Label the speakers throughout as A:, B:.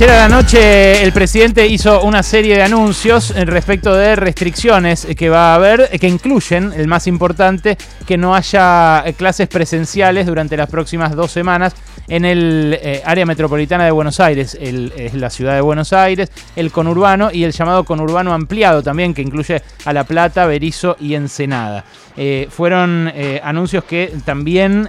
A: Ayer a la noche el presidente hizo una serie de anuncios respecto de restricciones que va a haber, que incluyen, el más importante, que no haya clases presenciales durante las próximas dos semanas en el eh, área metropolitana de Buenos Aires, es la ciudad de Buenos Aires, el conurbano y el llamado conurbano ampliado también, que incluye a La Plata, Berizo y Ensenada. Eh, fueron eh, anuncios que también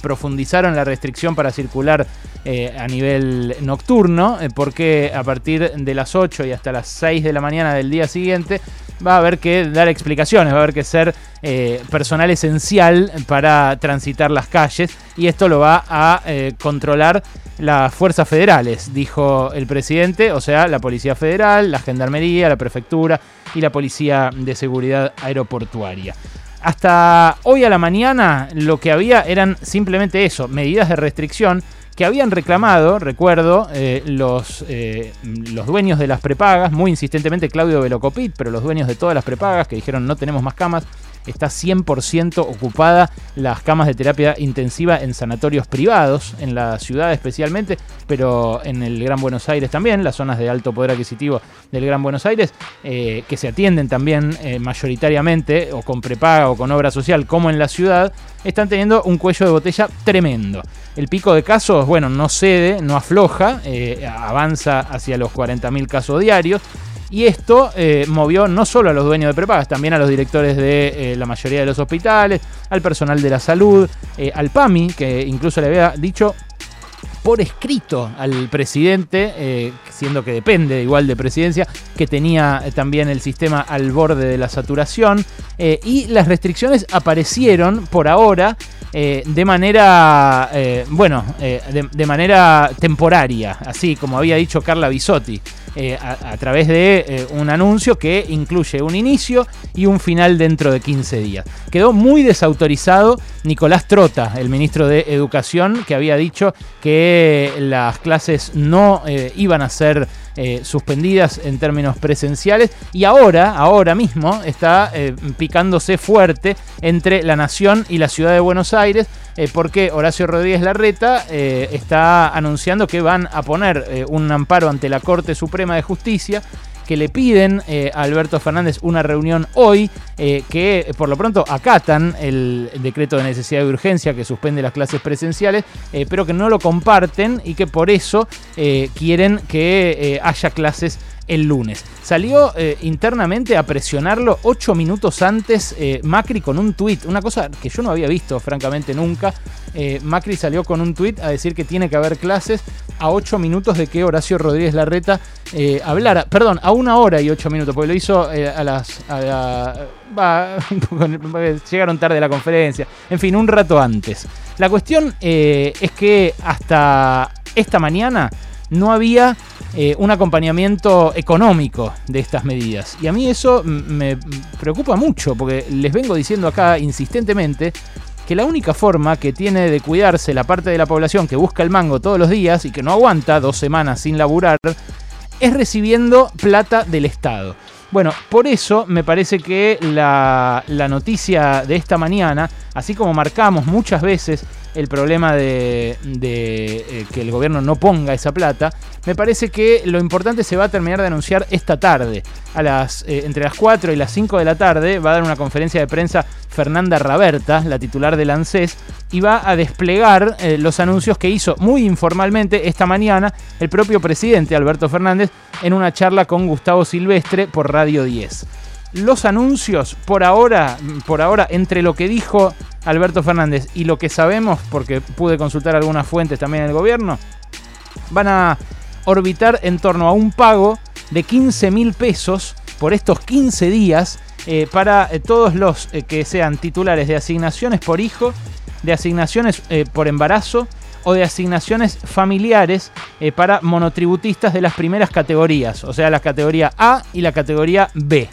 A: profundizaron la restricción para circular a nivel nocturno, porque a partir de las 8 y hasta las 6 de la mañana del día siguiente va a haber que dar explicaciones, va a haber que ser eh, personal esencial para transitar las calles y esto lo va a eh, controlar las fuerzas federales, dijo el presidente, o sea, la Policía Federal, la Gendarmería, la Prefectura y la Policía de Seguridad Aeroportuaria. Hasta hoy a la mañana lo que había eran simplemente eso, medidas de restricción que habían reclamado, recuerdo, eh, los, eh, los dueños de las prepagas, muy insistentemente Claudio Velocopit, pero los dueños de todas las prepagas que dijeron no tenemos más camas, está 100% ocupada las camas de terapia intensiva en sanatorios privados, en la ciudad especialmente, pero en el Gran Buenos Aires también, las zonas de alto poder adquisitivo del Gran Buenos Aires, eh, que se atienden también mayoritariamente o con prepaga o con obra social como en la ciudad, están teniendo un cuello de botella tremendo. El pico de casos, bueno, no cede, no afloja, eh, avanza hacia los 40.000 casos diarios. Y esto eh, movió no solo a los dueños de prepagas, también a los directores de eh, la mayoría de los hospitales, al personal de la salud, al PAMI, que incluso le había dicho por escrito al presidente, siendo que depende igual de presidencia, que tenía también el sistema al borde de la saturación. y las restricciones aparecieron por ahora eh, de manera, eh, bueno, eh, de, manera temporaria, así como había dicho Carla Bisotti, a, través de un anuncio que incluye un inicio y un final dentro de 15 días. Quedó muy desautorizado Nicolás Trota, el ministro de Educación, que había dicho que las clases no iban a ser suspendidas en términos presenciales y ahora, ahora mismo, está picándose fuerte entre la Nación y la Ciudad de Buenos Aires eh, porque Horacio Rodríguez Larreta eh, está anunciando que van a poner eh, un amparo ante la Corte Suprema de Justicia que le piden a Alberto Fernández una reunión hoy, que por lo pronto acatan el decreto de necesidad de urgencia que suspende las clases presenciales, pero que no lo comparten y que por eso quieren que haya clases el lunes. Salió eh, internamente a presionarlo ocho minutos antes eh, Macri con un tuit, una cosa que yo no había visto francamente nunca. Eh, Macri salió con un tuit a decir que tiene que haber clases a ocho minutos de que Horacio Rodríguez Larreta hablara, perdón, a una hora y ocho minutos, porque lo hizo a las... llegaron tarde a la conferencia, en fin, un rato antes. La cuestión es que hasta esta mañana no había eh, un acompañamiento económico de estas medidas. Y a mí eso me preocupa mucho, porque les vengo diciendo acá insistentemente que la única forma que tiene de cuidarse la parte de la población que busca el mango todos los días y que no aguanta dos semanas sin laburar, es recibiendo plata del Estado. Bueno, por eso me parece que la, la noticia de esta mañana, así como marcamos muchas veces el problema de, eh, que el gobierno no ponga esa plata, me parece que lo importante se va a terminar de anunciar esta tarde. A las, eh, entre las 4 y las 5 de la tarde va a dar una conferencia de prensa Fernanda Raberta, la titular del ANSES, y va a desplegar eh, los anuncios que hizo muy informalmente esta mañana el propio presidente Alberto Fernández en una charla con Gustavo Silvestre por Radio 10 los anuncios por ahora, por ahora, entre lo que dijo Alberto Fernández y lo que sabemos, porque pude consultar algunas fuentes también en el gobierno, van a orbitar en torno a un pago de 15 mil pesos por estos 15 días eh, para eh, todos los eh, que sean titulares de asignaciones por hijo, de asignaciones por embarazo o de asignaciones familiares para monotributistas de las primeras categorías, o sea, la categoría A y la categoría B.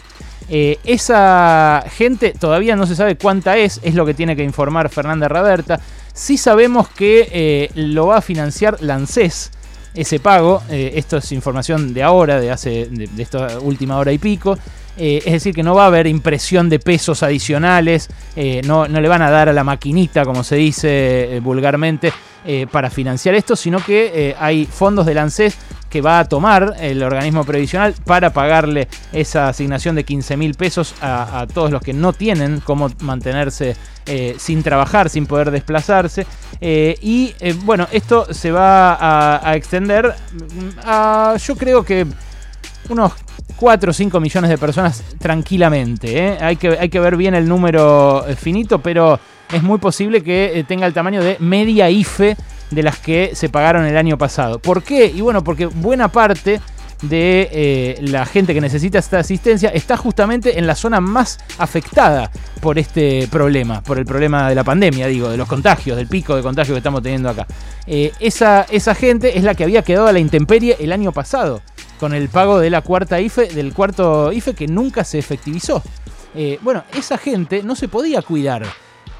A: Eh, esa gente todavía no se sabe cuánta es, es lo que tiene que informar Fernanda Raberta. Sí sabemos que eh, lo va a financiar Lancés, ese pago. Eh, esto es información de ahora, de hace de, esta última hora y pico. es decir, que no va a haber impresión de pesos adicionales, no, no, le van a dar a la maquinita, como se dice vulgarmente, para financiar esto, sino que hay fondos de ANSES que va a tomar el organismo previsional para pagarle esa asignación de 15 mil pesos a, todos los que no tienen cómo mantenerse eh, sin trabajar, sin poder desplazarse. Eh, y eh, bueno, esto se va a, extender a, yo creo que unos 4 o 5 millones de personas tranquilamente. Hay, que, hay que ver bien el número finito, pero es muy posible que tenga el tamaño de media IFE de las que se pagaron el año pasado. ¿Por qué? Y bueno, porque buena parte de eh, la gente que necesita esta asistencia está justamente en la zona más afectada por este problema, por el problema de la pandemia, digo, de los contagios, del pico de contagio que estamos teniendo acá. Eh, esa, esa gente es la que había quedado a la intemperie el año pasado, con el pago de la cuarta IFE, del cuarto IFE que nunca se efectivizó. Eh, bueno, esa gente no se podía cuidar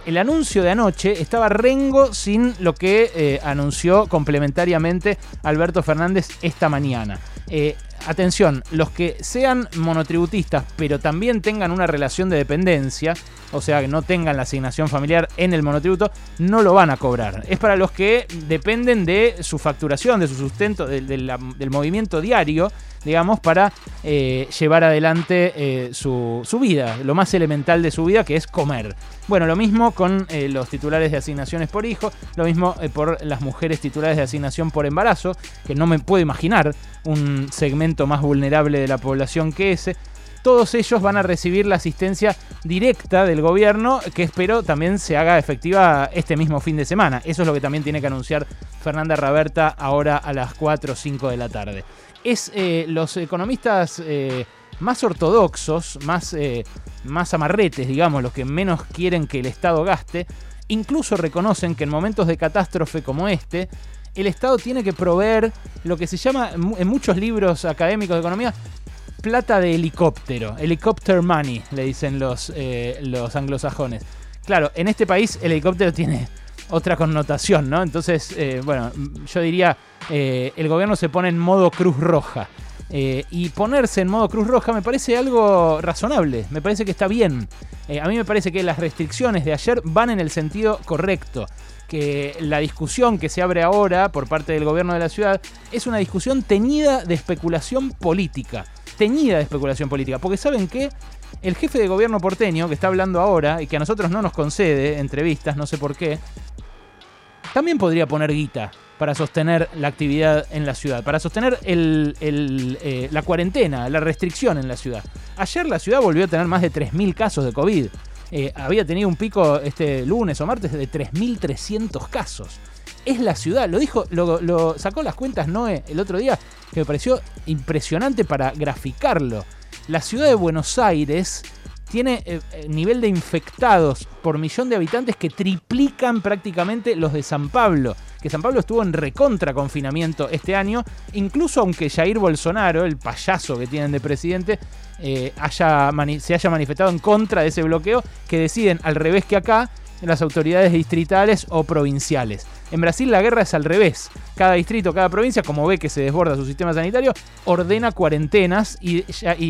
A: el anuncio de anoche estaba rengo sin lo que eh, anunció complementariamente Alberto Fernández esta mañana. Eh, atención, los que sean monotributistas pero también tengan una relación de dependencia, o sea que no tengan la asignación familiar en el monotributo, no lo van a cobrar. Es para los que dependen de su facturación, de su sustento, del movimiento diario digamos, para eh, llevar adelante eh, su, vida, lo más elemental de su vida, que es comer. Bueno, lo mismo con eh, los titulares de asignaciones por hijo, lo mismo por las mujeres titulares de asignación por embarazo, que no me puedo imaginar un segmento más vulnerable de la población que ese todos ellos van a recibir la asistencia directa del gobierno, que espero también se haga efectiva este mismo fin de semana. Eso es lo que también tiene que anunciar Fernanda Raberta ahora a las 4 o 5 de la tarde es eh, los economistas eh, más ortodoxos, más, eh, más amarretes, digamos, los que menos quieren que el Estado gaste, incluso reconocen que en momentos de catástrofe como este, el Estado tiene que proveer lo que se llama en muchos libros académicos de economía plata de helicóptero, helicopter money, le dicen los, los anglosajones. Claro, en este país el helicóptero tiene otra connotación, ¿no? Entonces, eh, bueno, yo diría, eh, el gobierno se pone en modo Cruz Roja. Eh, y ponerse en modo Cruz Roja me parece algo razonable, me parece que está bien. a mí me parece que las restricciones de ayer van en el sentido correcto. Que la discusión que se abre ahora por parte del gobierno de la ciudad es una discusión teñida de especulación política. Teñida de especulación política. Porque ¿saben qué? El jefe de gobierno porteño, que está hablando ahora y que a nosotros no nos concede entrevistas, no sé por qué, también podría poner guita para sostener la actividad en la ciudad, para sostener eh, la cuarentena, la restricción en la ciudad. Ayer la ciudad volvió a tener más de 3.000 casos de COVID. Eh, había tenido un pico este lunes o martes de 3.300 casos. Es la ciudad, lo dijo, lo sacó las cuentas Noé el otro día, que me pareció impresionante para graficarlo. La ciudad de Buenos Aires tiene eh, eh, nivel de infectados por millón de habitantes que triplican prácticamente los de San Pablo. Que San Pablo estuvo en recontra confinamiento este año, incluso aunque Jair Bolsonaro, el payaso que tienen de presidente, eh, haya se haya manifestado en contra de ese bloqueo, que deciden al revés que acá las autoridades distritales o provinciales. En Brasil la guerra es al revés. Cada distrito, cada provincia, como ve que se desborda su sistema sanitario, ordena cuarentenas y,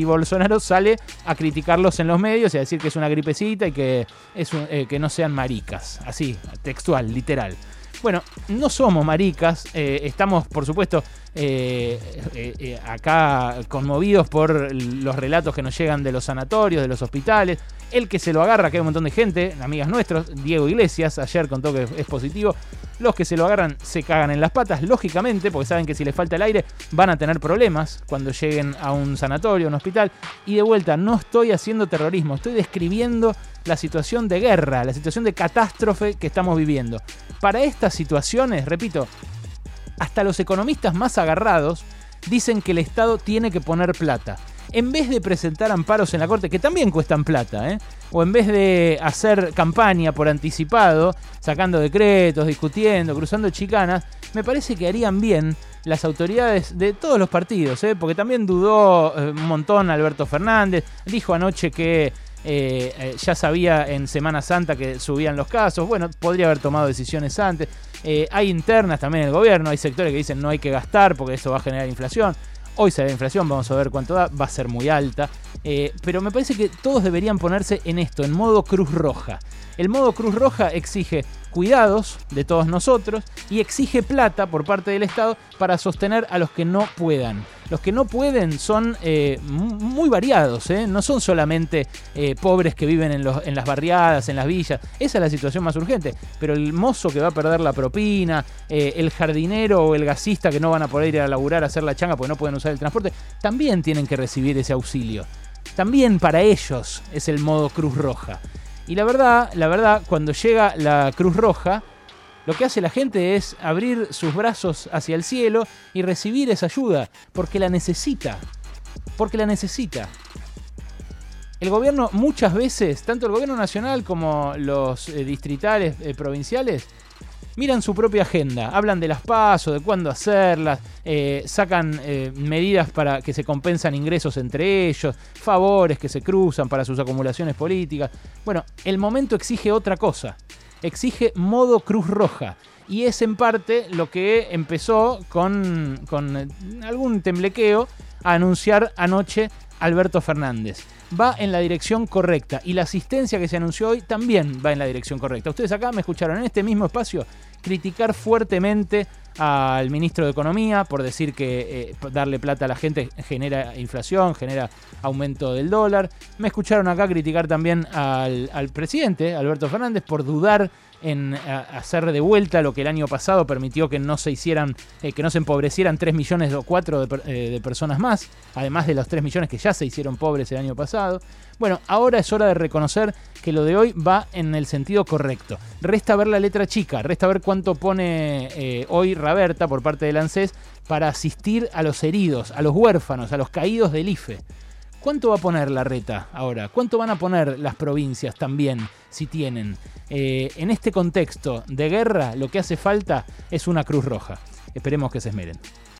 A: Bolsonaro sale a criticarlos en los medios y a decir que es una gripecita y que, es eh, que no sean maricas. Así, textual, literal. Bueno, no somos maricas, eh, estamos por supuesto eh, eh, acá conmovidos por los relatos que nos llegan de los sanatorios, de los hospitales. El que se lo agarra, que hay un montón de gente, amigas nuestros, Diego Iglesias, ayer contó que es positivo. Los que se lo agarran se cagan en las patas, lógicamente, porque saben que si les falta el aire van a tener problemas cuando lleguen a un sanatorio, un hospital. Y de vuelta, no estoy haciendo terrorismo, estoy describiendo la situación de guerra, la situación de catástrofe que estamos viviendo. Para estas situaciones, repito, hasta los economistas más agarrados dicen que el Estado tiene que poner plata. En vez de presentar amparos en la Corte, que también cuestan plata, ¿eh? o en vez de hacer campaña por anticipado, sacando decretos, discutiendo, cruzando chicanas, me parece que harían bien las autoridades de todos los partidos, ¿eh? porque también dudó eh, un montón Alberto Fernández, dijo anoche que eh, eh, ya sabía en Semana Santa que subían los casos, bueno, podría haber tomado decisiones antes. Eh, hay internas también en el gobierno, hay sectores que dicen no hay que gastar porque eso va a generar inflación. Hoy se inflación, vamos a ver cuánto da, va a ser muy alta. pero me parece que todos deberían ponerse en esto, en modo Cruz Roja. El modo Cruz Roja exige cuidados de todos nosotros y exige plata por parte del Estado para sostener a los que no puedan. Los que no pueden son eh, muy variados, ¿eh? no son solamente eh, pobres que viven en, los, en, las barriadas, en las villas. Esa es la situación más urgente. Pero el mozo que va a perder la propina, el jardinero o el gasista que no van a poder ir a laburar a hacer la changa porque no pueden usar el transporte, también tienen que recibir ese auxilio. También para ellos es el modo Cruz Roja. Y la verdad, la verdad, cuando llega la Cruz Roja, lo que hace la gente es abrir sus brazos hacia el cielo y recibir esa ayuda, porque la necesita. Porque la necesita. El gobierno muchas veces, tanto el gobierno nacional como los eh, distritales, eh, provinciales, miran su propia agenda, hablan de las pasos, de cuándo hacerlas, eh, sacan eh, medidas para que se compensan ingresos entre ellos, favores que se cruzan para sus acumulaciones políticas. Bueno, el momento exige otra cosa, exige modo Cruz Roja. Y es en parte lo que empezó con, eh, algún temblequeo a anunciar anoche Alberto Fernández va en la dirección correcta y la asistencia que se anunció hoy también va en la dirección correcta. Ustedes acá me escucharon en este mismo espacio criticar fuertemente al ministro de Economía por decir que eh, darle plata a la gente genera inflación, genera aumento del dólar. Me escucharon acá criticar también al, al presidente, Alberto Fernández, por dudar en hacer de vuelta lo que el año pasado permitió que no se hicieran, eh, que no se empobrecieran 3 millones o 4 eh, de, personas más, además de los 3 millones que ya se hicieron pobres el año pasado. Bueno, ahora es hora de reconocer que lo de hoy va en el sentido correcto. Resta ver la letra chica, resta ver cuánto pone eh, hoy Raberta por parte del ANSES para asistir a los heridos, a los huérfanos, a los caídos del IFE. ¿Cuánto va a poner la reta ahora? ¿Cuánto van a poner las provincias también, si tienen? Eh, en este contexto de guerra, lo que hace falta es una cruz roja. Esperemos que se esmeren.